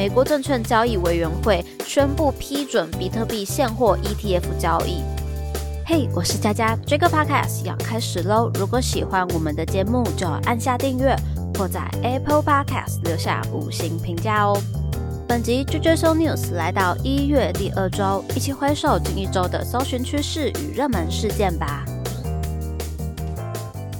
美国证券交易委员会宣布批准比特币现货 ETF 交易。嘿，我是佳佳，这个 Podcast 要开始喽！如果喜欢我们的节目，就按下订阅，或在 Apple Podcast 留下五星评价哦。本集 JJSO News 来到一月第二周，一起回首近一周的搜寻趋势与热门事件吧。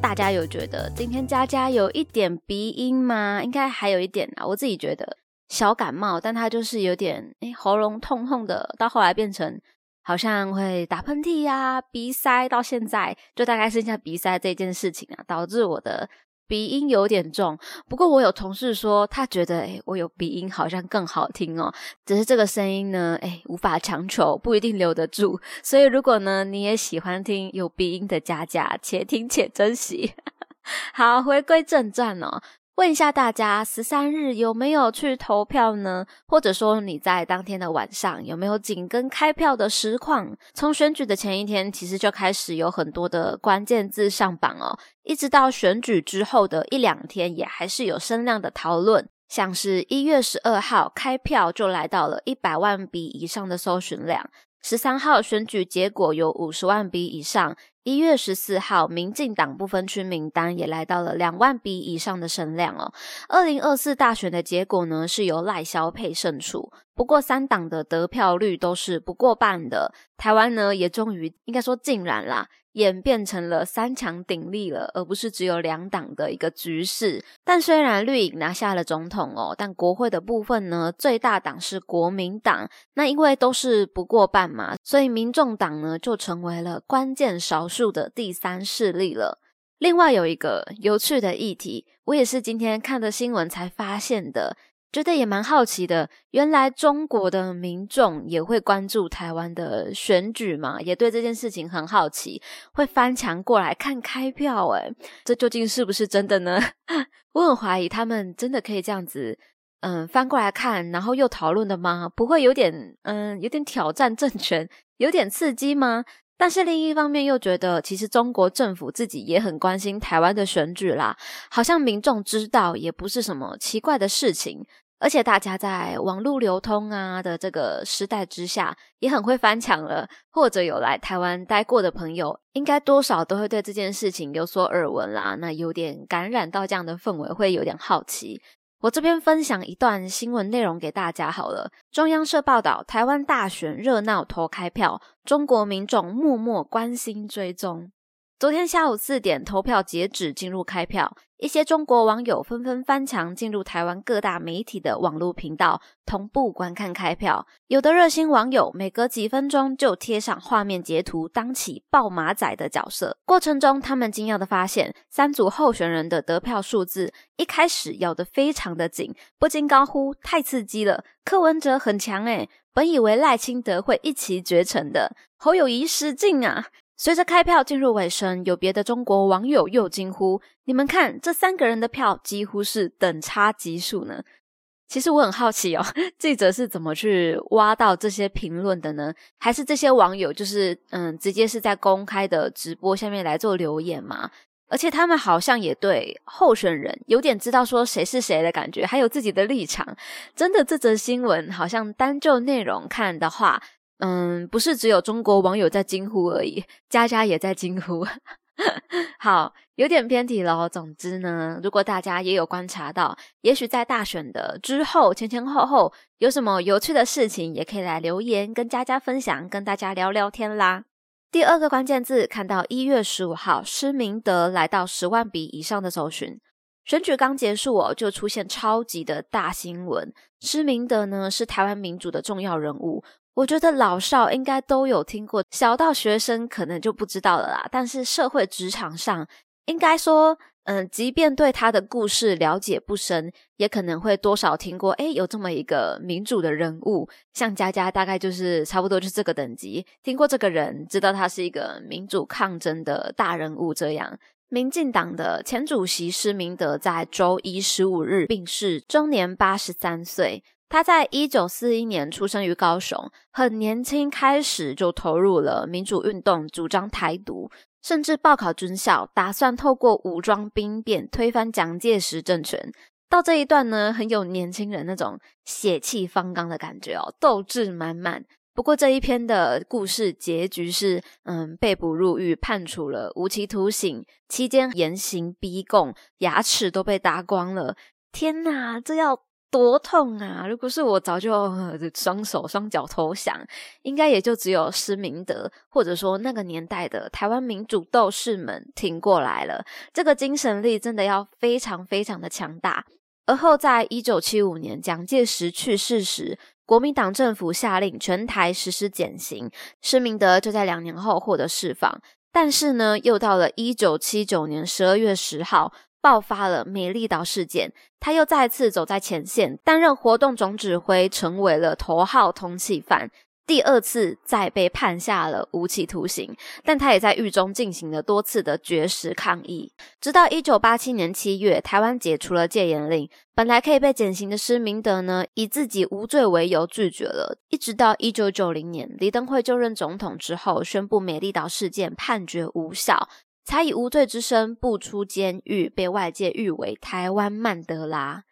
大家有觉得今天佳佳有一点鼻音吗？应该还有一点啊，我自己觉得小感冒，但他就是有点诶喉咙痛痛的，到后来变成好像会打喷嚏呀、鼻塞，到现在就大概剩下鼻塞这件事情啊，导致我的。鼻音有点重，不过我有同事说，他觉得诶我有鼻音好像更好听哦。只是这个声音呢，诶无法强求，不一定留得住。所以如果呢，你也喜欢听有鼻音的佳佳，且听且珍惜。好，回归正传哦。问一下大家，十三日有没有去投票呢？或者说你在当天的晚上有没有紧跟开票的实况？从选举的前一天，其实就开始有很多的关键字上榜哦，一直到选举之后的一两天，也还是有声量的讨论。像是一月十二号开票就来到了一百万笔以上的搜寻量，十三号选举结果有五十万笔以上。一月十四号，民进党不分区名单也来到了两万笔以上的声量哦。二零二四大选的结果呢，是由赖萧配胜出，不过三党的得票率都是不过半的。台湾呢，也终于应该说竟然啦。演变成了三强鼎立了，而不是只有两党的一个局势。但虽然绿营拿下了总统哦，但国会的部分呢，最大党是国民党。那因为都是不过半嘛，所以民众党呢就成为了关键少数的第三势力了。另外有一个有趣的议题，我也是今天看的新闻才发现的。觉得也蛮好奇的，原来中国的民众也会关注台湾的选举嘛？也对这件事情很好奇，会翻墙过来看开票。诶这究竟是不是真的呢？我很怀疑他们真的可以这样子，嗯，翻过来看，然后又讨论的吗？不会有点，嗯，有点挑战政权，有点刺激吗？但是另一方面又觉得，其实中国政府自己也很关心台湾的选举啦，好像民众知道也不是什么奇怪的事情。而且大家在网络流通啊的这个时代之下，也很会翻墙了。或者有来台湾待过的朋友，应该多少都会对这件事情有所耳闻啦。那有点感染到这样的氛围，会有点好奇。我这边分享一段新闻内容给大家好了。中央社报道，台湾大选热闹投开票，中国民众默默关心追踪。昨天下午四点，投票截止，进入开票。一些中国网友纷纷翻墙进入台湾各大媒体的网络频道，同步观看开票。有的热心网友每隔几分钟就贴上画面截图，当起爆马仔的角色。过程中，他们惊讶的发现，三组候选人的得票数字一开始咬得非常的紧，不禁高呼：“太刺激了！柯文哲很强诶本以为赖清德会一骑绝尘的，侯友谊失敬啊！”随着开票进入尾声，有别的中国网友又惊呼：“你们看，这三个人的票几乎是等差级数呢！”其实我很好奇哦，记者是怎么去挖到这些评论的呢？还是这些网友就是嗯，直接是在公开的直播下面来做留言嘛？而且他们好像也对候选人有点知道说谁是谁的感觉，还有自己的立场。真的，这则新闻好像单就内容看的话。嗯，不是只有中国网友在惊呼而已，佳佳也在惊呼。好，有点偏题了。总之呢，如果大家也有观察到，也许在大选的之后前前后后有什么有趣的事情，也可以来留言跟佳佳分享，跟大家聊聊天啦。第二个关键字，看到一月十五号施明德来到十万笔以上的搜寻，选举刚结束哦，就出现超级的大新闻。施明德呢是台湾民主的重要人物。我觉得老少应该都有听过，小到学生可能就不知道了啦。但是社会职场上，应该说，嗯，即便对他的故事了解不深，也可能会多少听过。诶有这么一个民主的人物，像佳佳，大概就是差不多就是这个等级，听过这个人，知道他是一个民主抗争的大人物。这样，民进党的前主席施明德在周一十五日病逝，终年八十三岁。他在一九四一年出生于高雄，很年轻开始就投入了民主运动，主张台独，甚至报考军校，打算透过武装兵变推翻蒋介石政权。到这一段呢，很有年轻人那种血气方刚的感觉哦，斗志满满。不过这一篇的故事结局是，嗯，被捕入狱，判处了无期徒刑，期间严刑逼供，牙齿都被打光了。天哪，这要多痛啊！如果是我，早就双手双脚投降，应该也就只有施明德，或者说那个年代的台湾民主斗士们挺过来了。这个精神力真的要非常非常的强大。而后，在一九七五年蒋介石去世时，国民党政府下令全台实施减刑，施明德就在两年后获得释放。但是呢，又到了一九七九年十二月十号，爆发了美丽岛事件，他又再次走在前线，担任活动总指挥，成为了头号通缉犯。第二次再被判下了无期徒刑，但他也在狱中进行了多次的绝食抗议，直到一九八七年七月，台湾解除了戒严令，本来可以被减刑的施明德呢，以自己无罪为由拒绝了。一直到一九九零年，李登辉就任总统之后，宣布美丽岛事件判决无效，才以无罪之身步出监狱，被外界誉为台湾曼德拉。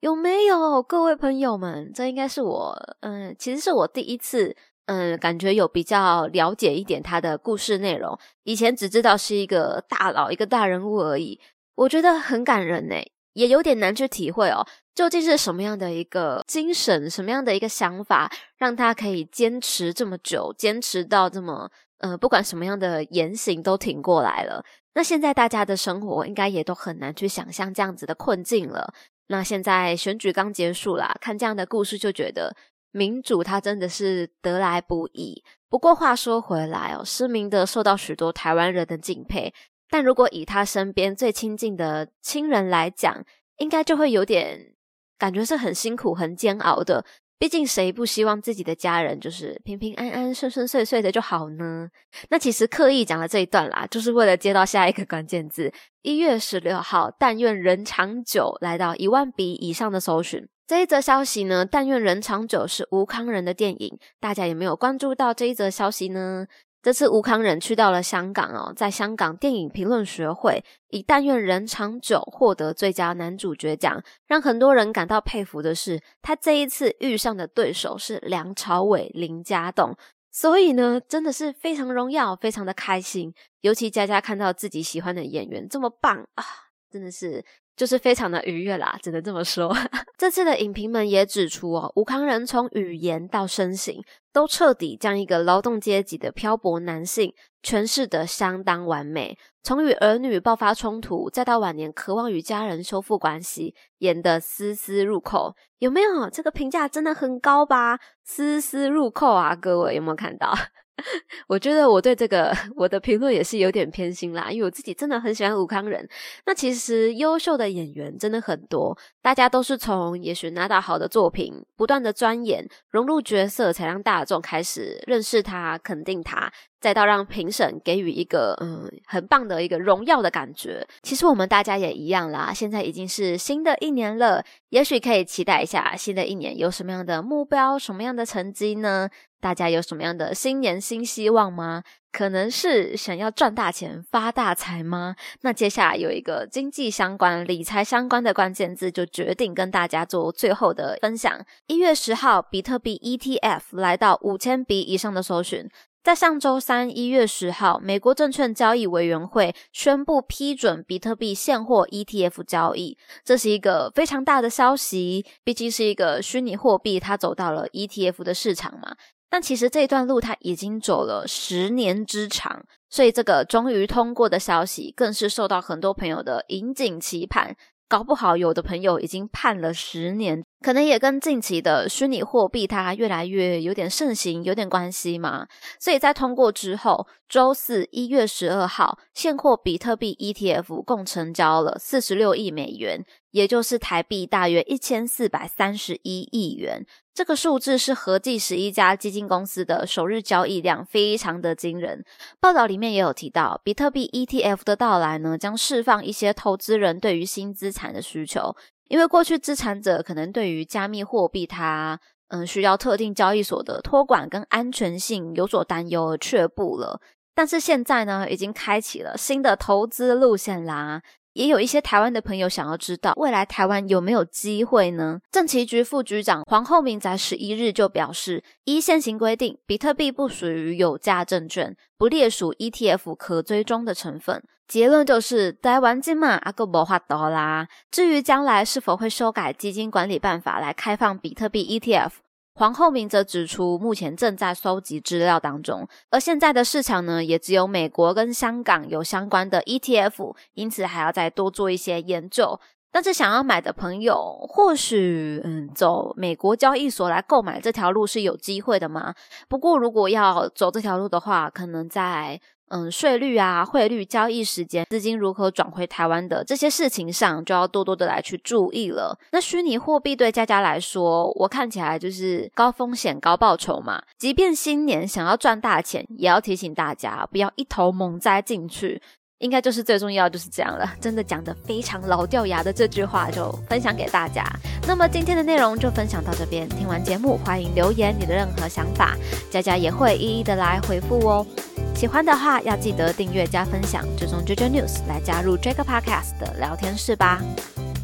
有没有各位朋友们？这应该是我，嗯，其实是我第一次，嗯，感觉有比较了解一点他的故事内容。以前只知道是一个大佬、一个大人物而已。我觉得很感人呢，也有点难去体会哦。究竟是什么样的一个精神，什么样的一个想法，让他可以坚持这么久，坚持到这么，呃，不管什么样的言行都挺过来了。那现在大家的生活应该也都很难去想象这样子的困境了。那现在选举刚结束啦，看这样的故事就觉得民主它真的是得来不易。不过话说回来哦，施明德受到许多台湾人的敬佩，但如果以他身边最亲近的亲人来讲，应该就会有点感觉是很辛苦、很煎熬的。毕竟谁不希望自己的家人就是平平安安、顺顺遂遂的就好呢？那其实刻意讲了这一段啦，就是为了接到下一个关键字：一月十六号，但愿人长久来到一万笔以上的搜寻。这一则消息呢，但愿人长久是吴康仁的电影，大家有没有关注到这一则消息呢？这次吴康仁去到了香港哦，在香港电影评论学会以《但愿人长久》获得最佳男主角奖，让很多人感到佩服的是，他这一次遇上的对手是梁朝伟、林家栋，所以呢，真的是非常荣耀，非常的开心。尤其佳佳看到自己喜欢的演员这么棒啊，真的是。就是非常的愉悦啦，只能这么说。这次的影评们也指出哦，吴康仁从语言到身形，都彻底将一个劳动阶级的漂泊男性诠释得相当完美。从与儿女爆发冲突，再到晚年渴望与家人修复关系，演得丝丝入扣。有没有？这个评价真的很高吧？丝丝入扣啊，各位有没有看到？我觉得我对这个 我的评论也是有点偏心啦，因为我自己真的很喜欢吴康仁。那其实优秀的演员真的很多，大家都是从也许拿到好的作品，不断的钻研融入角色，才让大众开始认识他、肯定他，再到让评审给予一个嗯很棒的一个荣耀的感觉。其实我们大家也一样啦，现在已经是新的一年了，也许可以期待一下新的一年有什么样的目标、什么样的成绩呢？大家有什么样的新年新希望吗？可能是想要赚大钱、发大财吗？那接下来有一个经济相关、理财相关的关键字，就决定跟大家做最后的分享。一月十号，比特币 ETF 来到五千笔以上的搜寻。在上周三一月十号，美国证券交易委员会宣布批准比特币现货 ETF 交易，这是一个非常大的消息。毕竟是一个虚拟货币，它走到了 ETF 的市场嘛。但其实这一段路他已经走了十年之长，所以这个终于通过的消息更是受到很多朋友的引颈期盼。搞不好有的朋友已经盼了十年，可能也跟近期的虚拟货币它越来越有点盛行有点关系嘛。所以在通过之后，周四一月十二号，现货比特币 ETF 共成交了四十六亿美元，也就是台币大约一千四百三十一亿元。这个数字是合计十一家基金公司的首日交易量，非常的惊人。报道里面也有提到，比特币 ETF 的到来呢，将释放一些投资人对于新资产的需求。因为过去资产者可能对于加密货币，它嗯需要特定交易所的托管跟安全性有所担忧而却步了。但是现在呢，已经开启了新的投资路线啦。也有一些台湾的朋友想要知道，未来台湾有没有机会呢？政企局副局长黄厚明在十一日就表示，依现行规定，比特币不属于有价证券，不列属 ETF 可追踪的成分。结论就是，台湾金嘛阿个无法多啦。至于将来是否会修改基金管理办法来开放比特币 ETF？黄厚明则指出，目前正在收集资料当中，而现在的市场呢，也只有美国跟香港有相关的 ETF，因此还要再多做一些研究。但是想要买的朋友，或许嗯，走美国交易所来购买这条路是有机会的吗？不过如果要走这条路的话，可能在。嗯，税率啊，汇率、交易时间、资金如何转回台湾的这些事情上，就要多多的来去注意了。那虚拟货币对佳佳来说，我看起来就是高风险高报酬嘛。即便新年想要赚大钱，也要提醒大家不要一头猛栽进去。应该就是最重要就是这样了。真的讲的非常老掉牙的这句话，就分享给大家。那么今天的内容就分享到这边。听完节目，欢迎留言你的任何想法，佳佳也会一一的来回复哦。喜欢的话，要记得订阅加分享，追踪 JJ News 来加入这个 Podcast 的聊天室吧。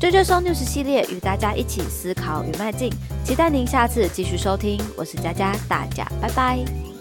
JJ So News 系列与大家一起思考与迈进，期待您下次继续收听。我是佳佳，大家拜拜。